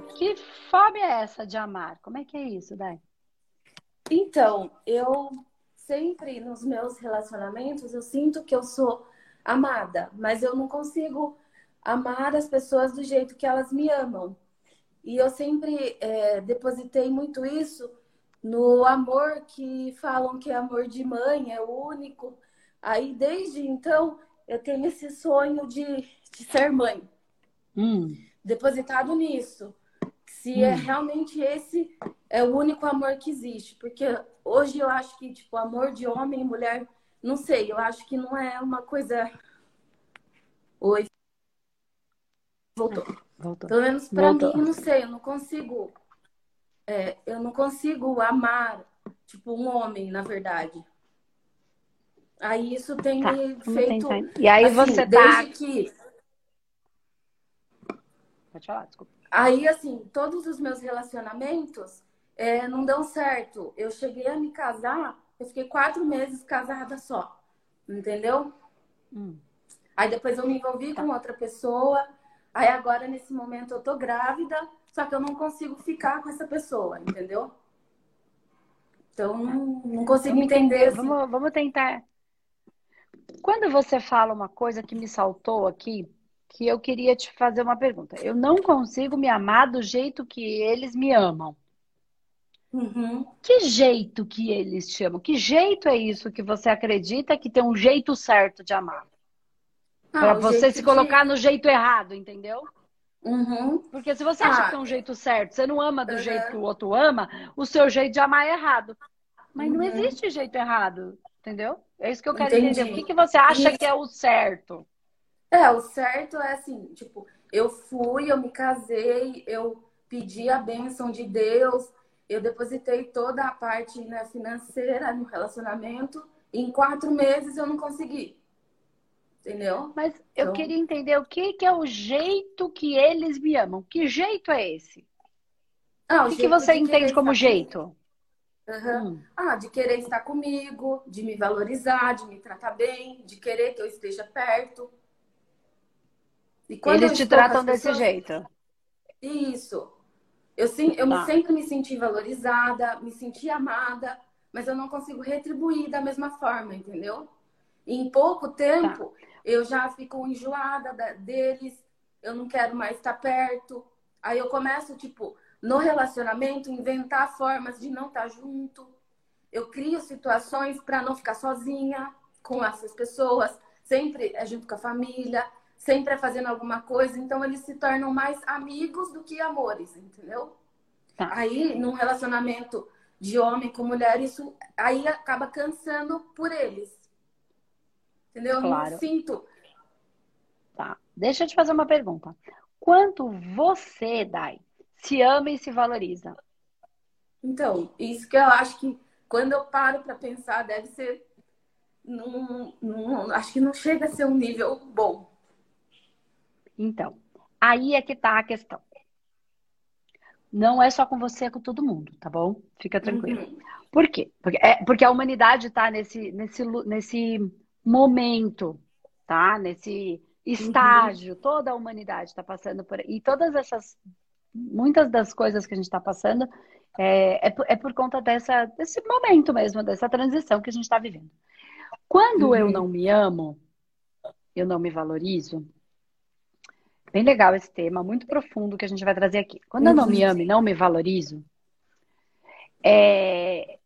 Que fome é essa de amar? Como é que é isso, Dai? Então, eu sempre nos meus relacionamentos eu sinto que eu sou amada, mas eu não consigo amar as pessoas do jeito que elas me amam. E eu sempre é, depositei muito isso no amor que falam que é amor de mãe, é o único. Aí, desde então, eu tenho esse sonho de, de ser mãe. Hum. Depositado nisso. Se é hum. é realmente esse é o único amor que existe. Porque hoje eu acho que, tipo, amor de homem e mulher, não sei, eu acho que não é uma coisa. Oi. Voltou. Voltou. Pelo menos para mim, não sei, eu não consigo. É, eu não consigo amar, tipo, um homem, na verdade. Aí isso tem tá, me feito. E aí assim, você tá. Desde que. Pode falar, desculpa. Aí, assim, todos os meus relacionamentos é, não dão certo. Eu cheguei a me casar, eu fiquei quatro meses casada só. Entendeu? Hum. Aí depois eu me envolvi tá. com outra pessoa. Aí agora, nesse momento, eu tô grávida, só que eu não consigo ficar com essa pessoa, entendeu? Então, não, não consigo vamos entender. Assim. Vamos, vamos tentar. Quando você fala uma coisa que me saltou aqui, que eu queria te fazer uma pergunta. Eu não consigo me amar do jeito que eles me amam. Uhum. Que jeito que eles te amam? Que jeito é isso que você acredita que tem um jeito certo de amar? Ah, para você se colocar no jeito errado, entendeu? Uhum. Porque se você acha ah. que tem um jeito certo, você não ama do uhum. jeito que o outro ama, o seu jeito de amar é errado. Mas não uhum. existe jeito errado, entendeu? É isso que eu quero Entendi. entender. O que, que você acha isso. que é o certo? É, o certo é assim, tipo, eu fui, eu me casei, eu pedi a bênção de Deus, eu depositei toda a parte né, financeira no relacionamento, e em quatro meses eu não consegui. Entendeu? Mas eu então... queria entender o que, que é o jeito que eles me amam. Que jeito é esse? Ah, o, o que, que você entende como jeito? Uhum. Hum. Ah, de querer estar comigo, de me valorizar, de me tratar bem, de querer que eu esteja perto. Eles te tratam desse pessoas... jeito. Isso. Eu, sim, eu tá. sempre me senti valorizada, me senti amada, mas eu não consigo retribuir da mesma forma, entendeu? E em pouco tempo, tá. eu já fico enjoada deles, eu não quero mais estar perto. Aí eu começo, tipo, no relacionamento, inventar formas de não estar junto. Eu crio situações para não ficar sozinha com essas pessoas, sempre é junto com a família sempre é fazendo alguma coisa, então eles se tornam mais amigos do que amores, entendeu? Tá. Aí, num relacionamento de homem com mulher, isso aí acaba cansando por eles. Entendeu? Claro. Eu não sinto. Tá. Deixa eu te fazer uma pergunta. Quanto você, Dai, se ama e se valoriza? Então, isso que eu acho que quando eu paro para pensar, deve ser. Num, num, acho que não chega a ser um nível bom. Então, aí é que tá a questão. Não é só com você, é com todo mundo, tá bom? Fica tranquilo. Uhum. Por quê? Porque, é, porque a humanidade está nesse, nesse, nesse momento, tá? Nesse estágio, uhum. toda a humanidade está passando por E todas essas, muitas das coisas que a gente está passando é, é, por, é por conta dessa, desse momento mesmo, dessa transição que a gente está vivendo. Quando uhum. eu não me amo, eu não me valorizo, Bem legal esse tema, muito profundo que a gente vai trazer aqui. Quando eu não me amo e não me valorizo, é...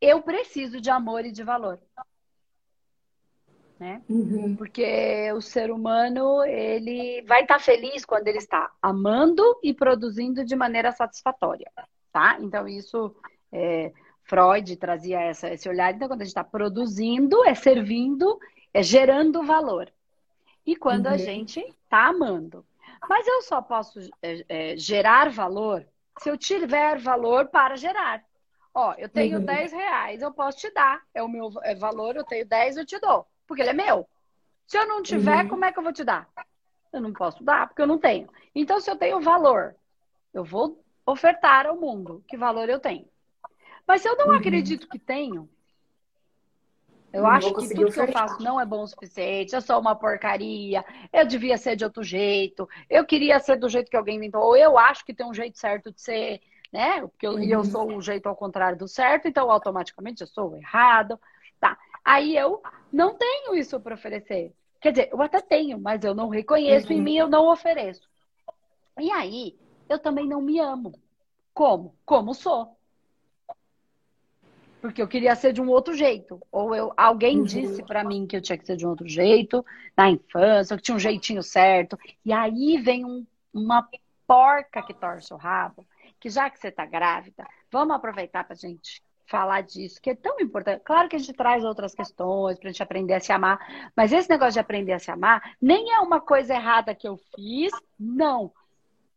eu preciso de amor e de valor. Né? Uhum. Porque o ser humano, ele vai estar tá feliz quando ele está amando e produzindo de maneira satisfatória, tá? Então, isso, é, Freud trazia essa, esse olhar. Então, quando a gente está produzindo, é servindo, é gerando valor. E quando uhum. a gente está amando. Mas eu só posso é, é, gerar valor se eu tiver valor para gerar. Ó, eu tenho uhum. 10 reais, eu posso te dar. É o meu é valor, eu tenho 10, eu te dou. Porque ele é meu. Se eu não tiver, uhum. como é que eu vou te dar? Eu não posso dar, porque eu não tenho. Então, se eu tenho valor, eu vou ofertar ao mundo que valor eu tenho. Mas se eu não uhum. acredito que tenho, Eu não acho que tudo que eu faço não é bom o suficiente, eu sou uma porcaria, eu devia ser de outro jeito, eu queria ser do jeito que alguém inventou, ou eu acho que tem um jeito certo de ser, né? Porque eu, uhum. eu sou o jeito ao contrário do certo, então automaticamente eu sou errado. Tá. Aí eu não tenho isso para oferecer. Quer dizer, eu até tenho, mas eu não reconheço uhum. em mim, eu não ofereço. E aí, eu também não me amo. Como? Como sou. Porque eu queria ser de um outro jeito. Ou eu, alguém uhum. disse para mim que eu tinha que ser de um outro jeito, na infância, que tinha um jeitinho certo. E aí vem um, uma porca que torce o rabo, que já que você tá grávida, vamos aproveitar pra gente falar disso, que é tão importante. Claro que a gente traz outras questões para a gente aprender a se amar, mas esse negócio de aprender a se amar nem é uma coisa errada que eu fiz, não.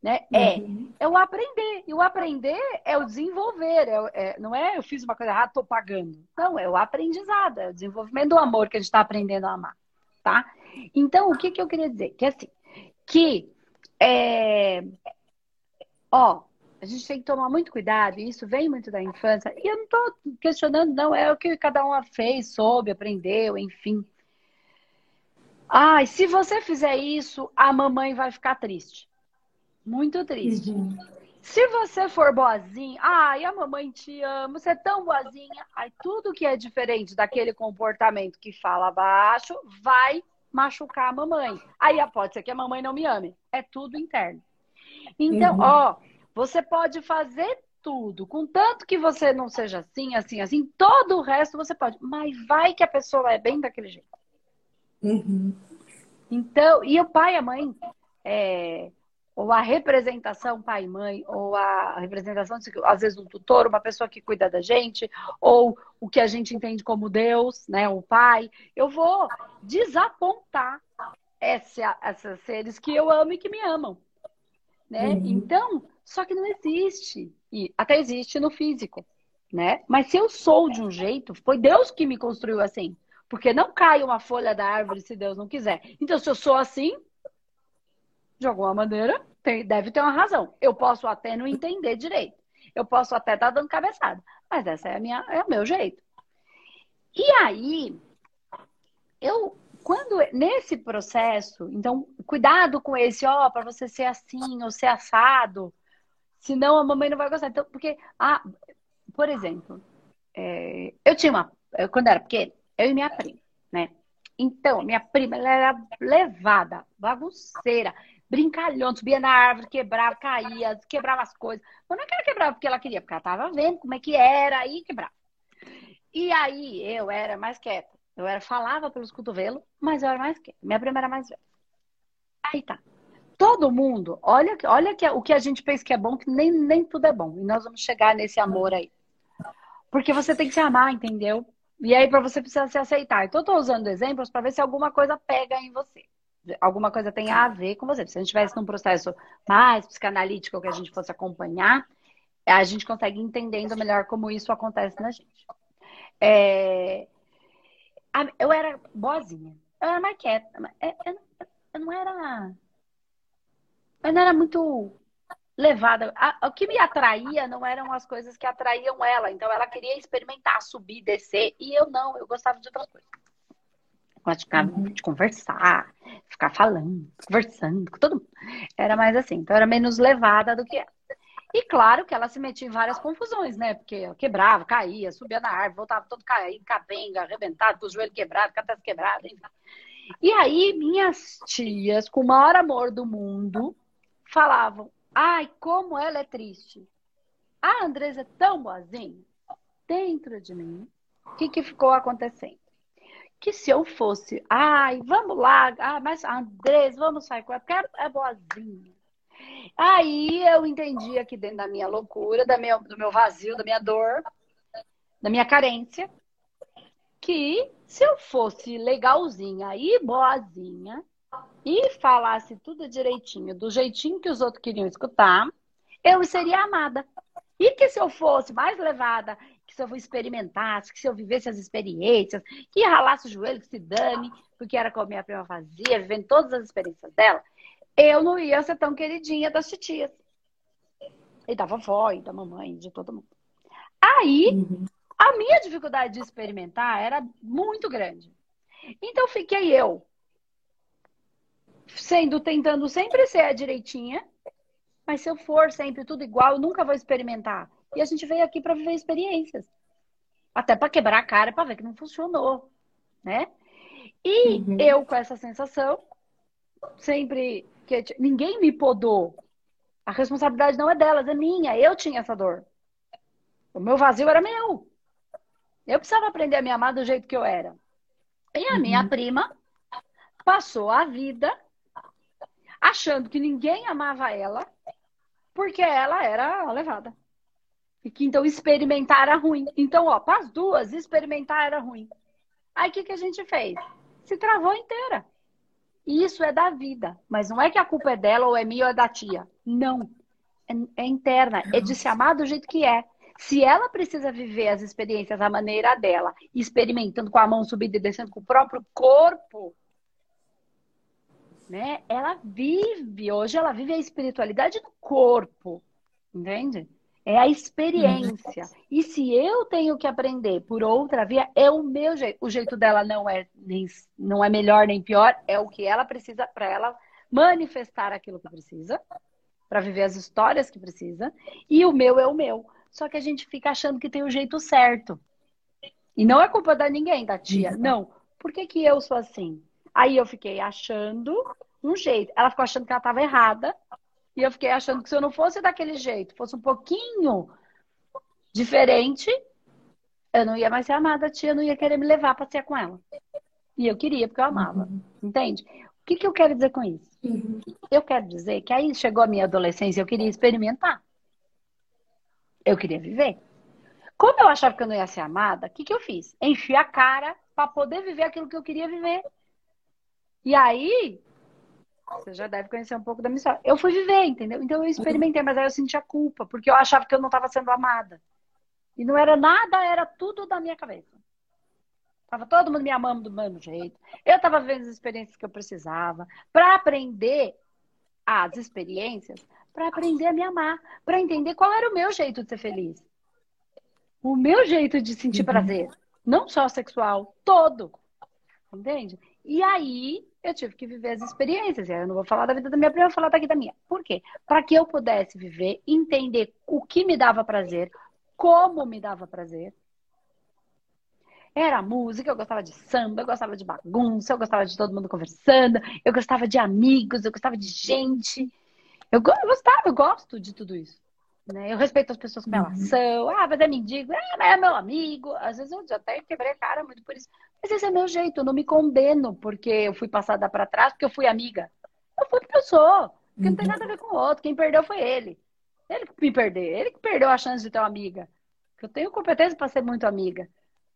Né? É, uhum. é o aprender. E o aprender é o desenvolver. É, é, não é eu fiz uma coisa errada, estou pagando. Não, é o aprendizado, é o desenvolvimento do amor que a gente está aprendendo a amar. Tá? Então, o que, que eu queria dizer? Que assim, que é, ó, a gente tem que tomar muito cuidado, e isso vem muito da infância. E eu não estou questionando, não, é o que cada um fez, soube, aprendeu, enfim. Ai, se você fizer isso, a mamãe vai ficar triste. Muito triste. Uhum. Se você for boazinha, ai, a mamãe te ama, você é tão boazinha. Aí tudo que é diferente daquele comportamento que fala baixo vai machucar a mamãe. Aí pode ser que a mamãe não me ame. É tudo interno. Então, uhum. ó, você pode fazer tudo, contanto que você não seja assim, assim, assim, todo o resto você pode. Mas vai que a pessoa é bem daquele jeito. Uhum. Então, e o pai e a mãe, é, ou a representação pai e mãe, ou a representação, às vezes, um tutor, uma pessoa que cuida da gente, ou o que a gente entende como Deus, né, o pai, eu vou desapontar essa, esses seres que eu amo e que me amam. Né? Uhum. Então, só que não existe. E até existe no físico, né? Mas se eu sou de um jeito, foi Deus que me construiu assim. Porque não cai uma folha da árvore se Deus não quiser. Então, se eu sou assim, de alguma maneira, tem, deve ter uma razão. Eu posso até não entender direito. Eu posso até estar tá dando cabeçada. Mas essa é, a minha, é o meu jeito. E aí, eu quando nesse processo, então cuidado com esse, ó, para você ser assim ou ser assado, Senão a mamãe não vai gostar. Então, porque, ah, por exemplo, é, eu tinha uma. Quando era pequena, eu e minha prima, né? Então, minha prima, ela era levada, bagunceira, brincalhona, subia na árvore, quebrava, caía, quebrava as coisas. Mas não é que ela quebrava porque ela queria, porque ela tava vendo como é que era, aí quebrava. E aí eu era mais quieta. Eu era, falava pelos cotovelos, mas eu era mais quieta. Minha prima era mais velha. Aí tá todo mundo, olha, olha que, o que a gente pensa que é bom, que nem, nem tudo é bom. E nós vamos chegar nesse amor aí. Porque você tem que se amar, entendeu? E aí, para você precisa se aceitar. Então, eu tô usando exemplos para ver se alguma coisa pega em você. Alguma coisa tem a ver com você. Se a gente estivesse num processo mais psicanalítico que a gente fosse acompanhar, a gente consegue entendendo melhor como isso acontece na gente. É... Eu era boazinha. Eu era mais quieta. Eu não era mas não era muito levada. o que me atraía não eram as coisas que atraíam ela. Então ela queria experimentar, subir, descer. E eu não, eu gostava de outras coisas. Gostava de, uhum. de conversar, ficar falando, conversando com todo mundo. Era mais assim. Então era menos levada do que ela. E claro que ela se metia em várias confusões, né? Porque eu quebrava, caía, subia na árvore, voltava todo caído, capenga, arrebentado, com o joelho quebrado, cabeça quebrada, enfim. E aí, minhas tias, com o maior amor do mundo, falavam: ai, como ela é triste. A Andresa é tão boazinha. Dentro de mim, o que, que ficou acontecendo? Que se eu fosse, ai, vamos lá, ah, mas Andresa, vamos sair com ela, porque é boazinha. Aí eu entendi aqui dentro da minha loucura, da minha, do meu vazio, da minha dor, da minha carência, que se eu fosse legalzinha e boazinha, e falasse tudo direitinho, do jeitinho que os outros queriam escutar, eu seria amada. E que se eu fosse mais levada, que se eu experimentasse, que se eu vivesse as experiências, que ralasse o joelho, que se dane, porque era como a minha prima fazia, vivendo todas as experiências dela, eu não ia ser tão queridinha das titias. E da vovó, e da mamãe, de todo mundo. Aí, uhum. A minha dificuldade de experimentar era muito grande. Então fiquei eu sendo tentando sempre ser a direitinha, mas se eu for sempre tudo igual, eu nunca vou experimentar. E a gente veio aqui para viver experiências. Até para quebrar a cara para ver que não funcionou, né? E uhum. eu com essa sensação, sempre que ninguém me podou. A responsabilidade não é delas, é minha. Eu tinha essa dor. O meu vazio era meu. Eu precisava aprender a me amar do jeito que eu era. E a uhum. minha prima passou a vida achando que ninguém amava ela porque ela era levada. E que então experimentar era ruim. Então, ó, para as duas, experimentar era ruim. Aí o que, que a gente fez? Se travou inteira. Isso é da vida. Mas não é que a culpa é dela ou é minha ou é da tia. Não. É, é interna. É de se amar do jeito que é. Se ela precisa viver as experiências à maneira dela, experimentando com a mão subida e descendo com o próprio corpo, né? Ela vive, hoje ela vive a espiritualidade do corpo, entende? É a experiência. E se eu tenho que aprender por outra via, é o meu jeito. O jeito dela não é nem, não é melhor nem pior, é o que ela precisa para ela manifestar aquilo que precisa, para viver as histórias que precisa, e o meu é o meu. Só que a gente fica achando que tem o jeito certo. E não é culpa da ninguém, da tia. Não. Por que, que eu sou assim? Aí eu fiquei achando um jeito. Ela ficou achando que ela estava errada. E eu fiquei achando que se eu não fosse daquele jeito, fosse um pouquinho diferente, eu não ia mais ser amada, a tia não ia querer me levar para ser com ela. E eu queria, porque eu amava. Uhum. Entende? O que, que eu quero dizer com isso? Uhum. Eu quero dizer que aí chegou a minha adolescência, eu queria experimentar. Eu queria viver. Como eu achava que eu não ia ser amada, o que, que eu fiz? Enchi a cara para poder viver aquilo que eu queria viver. E aí, você já deve conhecer um pouco da minha história. Eu fui viver, entendeu? Então eu experimentei, mas aí eu senti a culpa, porque eu achava que eu não estava sendo amada. E não era nada, era tudo da minha cabeça. Tava todo mundo me amando do mesmo jeito. Eu estava vendo as experiências que eu precisava para aprender as experiências, para aprender a me amar, para entender qual era o meu jeito de ser feliz. O meu jeito de sentir uhum. prazer, não só sexual, todo. Entende? E aí eu tive que viver as experiências. Eu não vou falar da vida da minha prima, eu vou falar daqui da minha. Por quê? Para que eu pudesse viver, entender o que me dava prazer, como me dava prazer. Era música, eu gostava de samba, eu gostava de bagunça, eu gostava de todo mundo conversando, eu gostava de amigos, eu gostava de gente. Eu gostava, eu gosto de tudo isso. Né? Eu respeito as pessoas como uhum. elas são. Ah, mas é mendigo. Ah, mas é meu amigo. Às vezes eu até quebrei a cara muito por isso. Mas esse é meu jeito, eu não me condeno porque eu fui passada para trás, porque eu fui amiga. Eu fui porque eu sou. Porque não tem nada a ver com o outro. Quem perdeu foi ele. Ele que me perdeu. Ele que perdeu a chance de ter uma amiga. Eu tenho competência para ser muito amiga.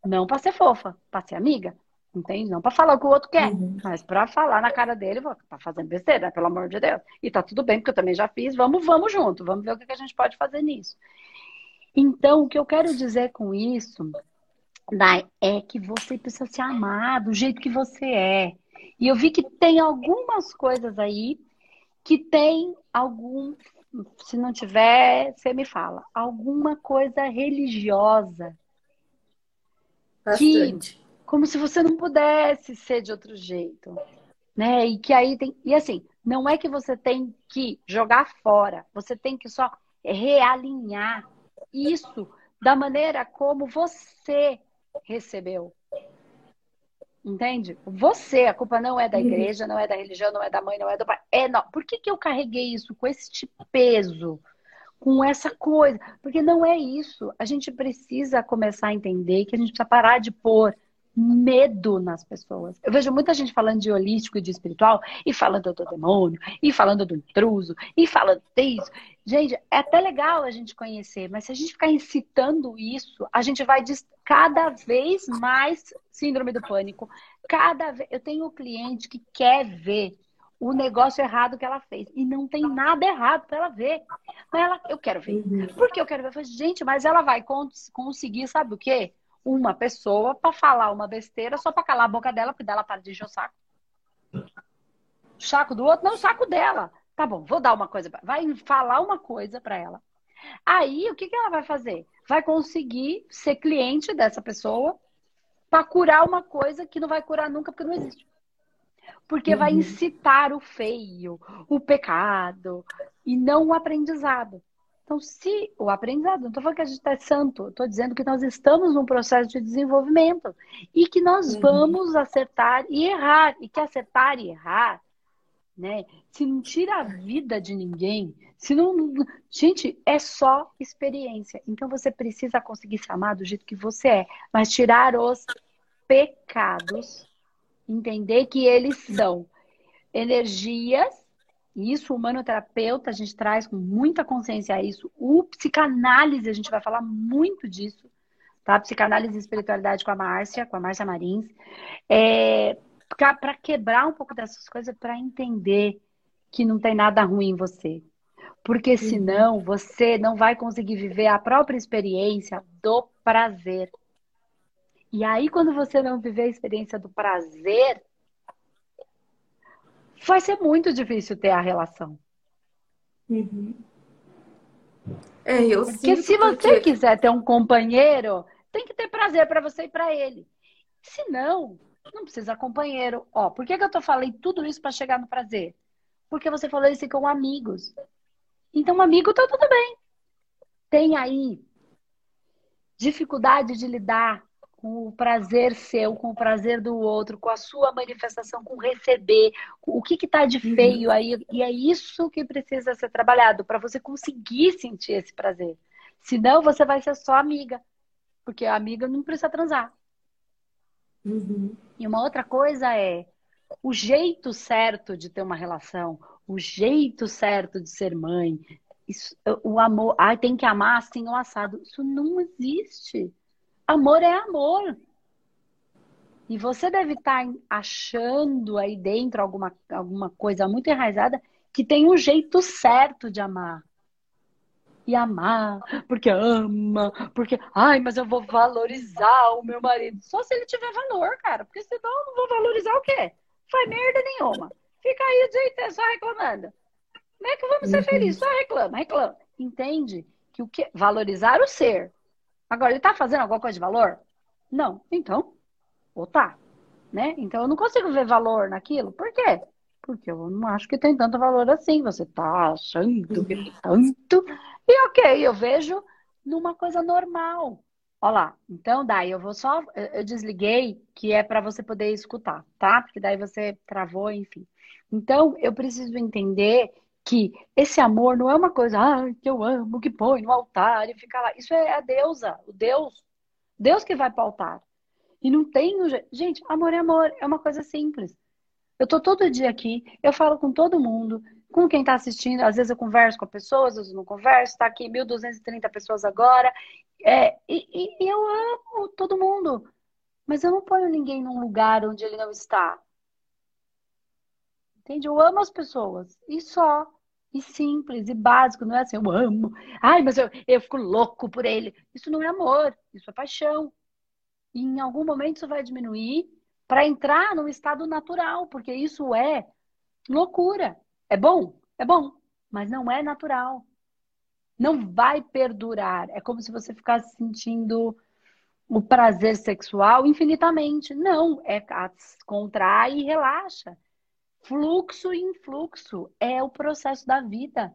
Não para ser fofa, para ser amiga. Entende? Não para falar o que o outro quer, uhum. mas para falar na cara dele, tá fazendo besteira, pelo amor de Deus. E tá tudo bem, porque eu também já fiz. Vamos, vamos junto. Vamos ver o que a gente pode fazer nisso. Então, o que eu quero dizer com isso Dai, é que você precisa se amar do jeito que você é. E eu vi que tem algumas coisas aí que tem algum, se não tiver, você me fala, alguma coisa religiosa. Bastante. Que, como se você não pudesse ser de outro jeito. Né? E que aí tem. E assim, não é que você tem que jogar fora, você tem que só realinhar isso da maneira como você recebeu. Entende? Você, a culpa não é da uhum. igreja, não é da religião, não é da mãe, não é do pai. É não. Por que, que eu carreguei isso com esse peso? Com essa coisa? Porque não é isso. A gente precisa começar a entender que a gente precisa parar de pôr medo nas pessoas. Eu vejo muita gente falando de holístico e de espiritual, e falando do demônio, e falando do intruso, e falando disso. Gente, é até legal a gente conhecer, mas se a gente ficar incitando isso, a gente vai cada vez mais síndrome do pânico. Cada vez. Eu tenho um cliente que quer ver o negócio errado que ela fez. E não tem nada errado para ela ver. Mas ela, eu quero ver. Uhum. Por que eu quero ver? Eu falei, gente, mas ela vai conseguir, sabe o quê? Uma pessoa para falar uma besteira só para calar a boca dela, porque dela para de encher o saco. O saco do outro, não, o saco dela. Tá bom, vou dar uma coisa. Vai falar uma coisa para ela. Aí, o que, que ela vai fazer? vai conseguir ser cliente dessa pessoa para curar uma coisa que não vai curar nunca porque não existe. Porque uhum. vai incitar o feio, o pecado e não o aprendizado. Então, se o aprendizado, não estou falando que a gente é santo, estou dizendo que nós estamos num processo de desenvolvimento e que nós uhum. vamos acertar e errar, e que acertar e errar, né? Se não tira a vida de ninguém, se não. Gente, é só experiência. Então você precisa conseguir se amar do jeito que você é, mas tirar os pecados, entender que eles são energias isso, o humanoterapeuta, a gente traz com muita consciência a isso. O psicanálise, a gente vai falar muito disso, tá? Psicanálise e espiritualidade com a Márcia, com a Márcia Marins. É, para quebrar um pouco dessas coisas, para entender que não tem nada ruim em você. Porque uhum. senão você não vai conseguir viver a própria experiência do prazer. E aí, quando você não viver a experiência do prazer, vai ser muito difícil ter a relação. Uhum. É, eu Porque se você quiser ter um companheiro, tem que ter prazer para você e para ele. Se não, não precisa companheiro. Ó, por que, que eu tô falando tudo isso para chegar no prazer? Porque você falou isso com amigos. Então, amigo tá tudo bem. Tem aí dificuldade de lidar com o prazer seu, com o prazer do outro, com a sua manifestação, com receber, o que está de uhum. feio aí. E é isso que precisa ser trabalhado para você conseguir sentir esse prazer. Senão você vai ser só amiga, porque a amiga não precisa transar. Uhum. E uma outra coisa é o jeito certo de ter uma relação, o jeito certo de ser mãe, isso, o amor, ah, tem que amar assim ou assado. Isso não existe. Amor é amor. E você deve estar achando aí dentro alguma, alguma coisa muito enraizada que tem um jeito certo de amar. E amar, porque ama, porque, ai, mas eu vou valorizar o meu marido. Só se ele tiver valor, cara. Porque senão eu não vou valorizar o quê? Faz merda nenhuma. Fica aí o dia inteiro só reclamando. Como é que vamos ser uhum. felizes? Só reclama, reclama. Entende que o que valorizar o ser Agora, ele está fazendo alguma coisa de valor? Não. Então, ou tá. Né? Então, eu não consigo ver valor naquilo. Por quê? Porque eu não acho que tem tanto valor assim. Você está achando que tanto. E ok, eu vejo numa coisa normal. Olha lá. Então, daí eu vou só. Eu desliguei, que é para você poder escutar, tá? Porque daí você travou, enfim. Então, eu preciso entender que esse amor não é uma coisa ah, que eu amo, que põe no altar e fica lá. Isso é a deusa, o Deus. Deus que vai para o altar. E não tem. Gente, amor é amor, é uma coisa simples. Eu tô todo dia aqui, eu falo com todo mundo, com quem está assistindo. Às vezes eu converso com pessoas, às vezes eu não converso. Está aqui 1.230 pessoas agora. É, e, e eu amo todo mundo. Mas eu não ponho ninguém num lugar onde ele não está. Entende? Eu amo as pessoas. E só e simples e básico, não é assim, eu amo, ai, mas eu, eu fico louco por ele. Isso não é amor, isso é paixão. E em algum momento isso vai diminuir para entrar num estado natural, porque isso é loucura. É bom? É bom, mas não é natural. Não vai perdurar. É como se você ficasse sentindo o prazer sexual infinitamente. Não, é contrai e relaxa. Fluxo e influxo é o processo da vida.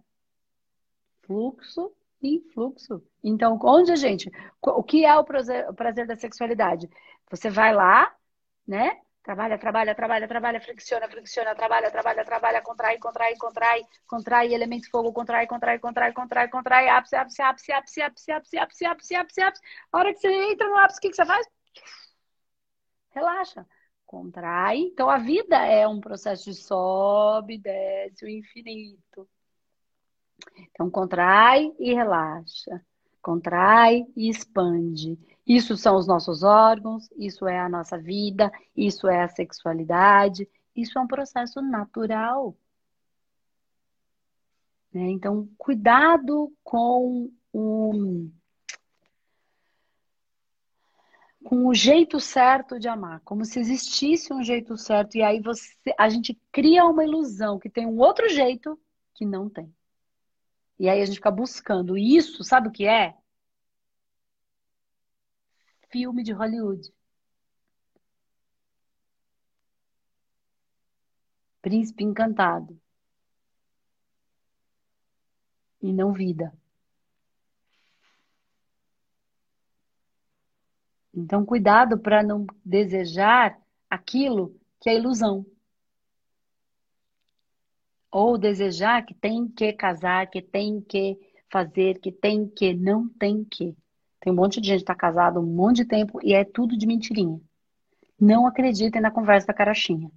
Fluxo e influxo. Então, onde a gente. O que é o prazer, o prazer da sexualidade? Você vai lá, né? Trabalha, trabalha, trabalha, trabalha, fricciona, fricciona, trabalha, trabalha, trabalha, contrai, contrai, contrai, contrai, elemento fogo, contrai, contrai, contrai, contrai, contrai, ápice, ápice, ápice, ápice, ápice, ápice, ápice, ápice, ápice, ápice. A hora que você entra no ápice, o que, que você faz? Relaxa contrai. Então a vida é um processo de sobe, desce, o infinito. Então contrai e relaxa, contrai e expande. Isso são os nossos órgãos, isso é a nossa vida, isso é a sexualidade, isso é um processo natural. Né? Então, cuidado com o com o jeito certo de amar, como se existisse um jeito certo e aí você, a gente cria uma ilusão que tem um outro jeito que não tem. E aí a gente fica buscando isso, sabe o que é? filme de Hollywood. Príncipe encantado. E não vida. Então, cuidado para não desejar aquilo que é ilusão. Ou desejar que tem que casar, que tem que fazer, que tem que, não tem que. Tem um monte de gente que está casado um monte de tempo e é tudo de mentirinha. Não acreditem na conversa da carochinha.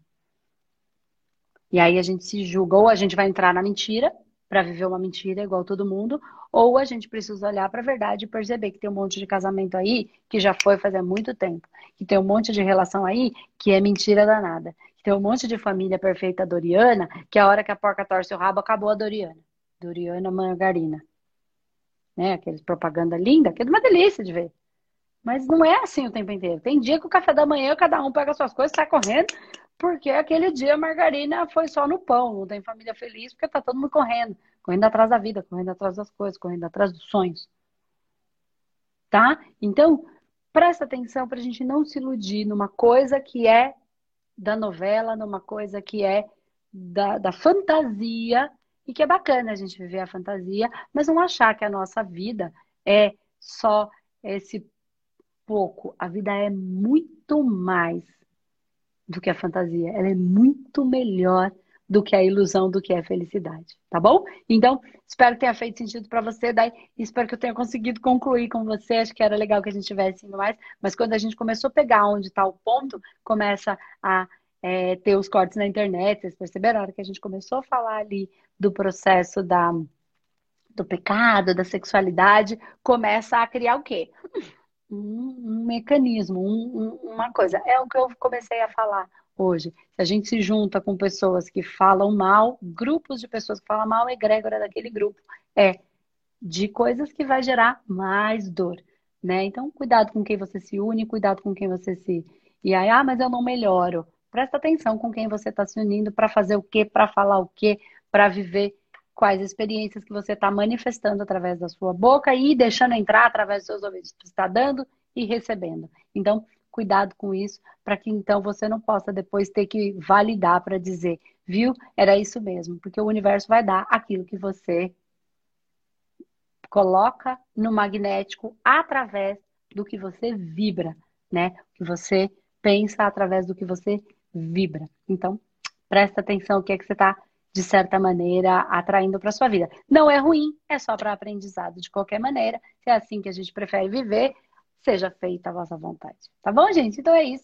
E aí a gente se julga, ou a gente vai entrar na mentira, para viver uma mentira igual todo mundo, ou a gente precisa olhar para a verdade e perceber que tem um monte de casamento aí que já foi fazer muito tempo, que tem um monte de relação aí que é mentira danada, que tem um monte de família perfeita doriana, que a hora que a porca torce o rabo acabou a doriana. Doriana Margarina. Né? Aqueles propaganda linda, que é uma delícia de ver. Mas não é assim o tempo inteiro. Tem dia que o café da manhã cada um pega suas coisas, sai correndo, porque aquele dia a margarina foi só no pão, não tem família feliz, porque tá todo mundo correndo, correndo atrás da vida, correndo atrás das coisas, correndo atrás dos sonhos. Tá? Então, presta atenção para a gente não se iludir numa coisa que é da novela, numa coisa que é da, da fantasia, e que é bacana a gente viver a fantasia, mas não achar que a nossa vida é só esse pouco. A vida é muito mais do que a fantasia. Ela é muito melhor do que a ilusão do que é a felicidade, tá bom? Então, espero que tenha feito sentido para você, daí espero que eu tenha conseguido concluir com você. Acho que era legal que a gente tivesse indo mais, mas quando a gente começou a pegar onde está o ponto, começa a é, ter os cortes na internet. Vocês perceberam? A hora que a gente começou a falar ali do processo da do pecado, da sexualidade, começa a criar o quê? Um, mecanismo, um, um, uma coisa. É o que eu comecei a falar hoje. Se a gente se junta com pessoas que falam mal, grupos de pessoas que falam mal, egrégora daquele grupo é de coisas que vai gerar mais dor, né? Então, cuidado com quem você se une, cuidado com quem você se... E aí, ah, mas eu não melhoro. Presta atenção com quem você está se unindo para fazer o quê, para falar o quê, para viver quais experiências que você está manifestando através da sua boca e deixando entrar através dos seus ouvidos. Você está dando e recebendo. Então, cuidado com isso, para que então você não possa depois ter que validar para dizer, viu? Era isso mesmo, porque o universo vai dar aquilo que você coloca no magnético através do que você vibra, né? O que você pensa através do que você vibra. Então, presta atenção o que é que você está de certa maneira, atraindo para sua vida. Não é ruim, é só para aprendizado de qualquer maneira. Se é assim que a gente prefere viver, seja feita a vossa vontade. Tá bom, gente? Então é isso.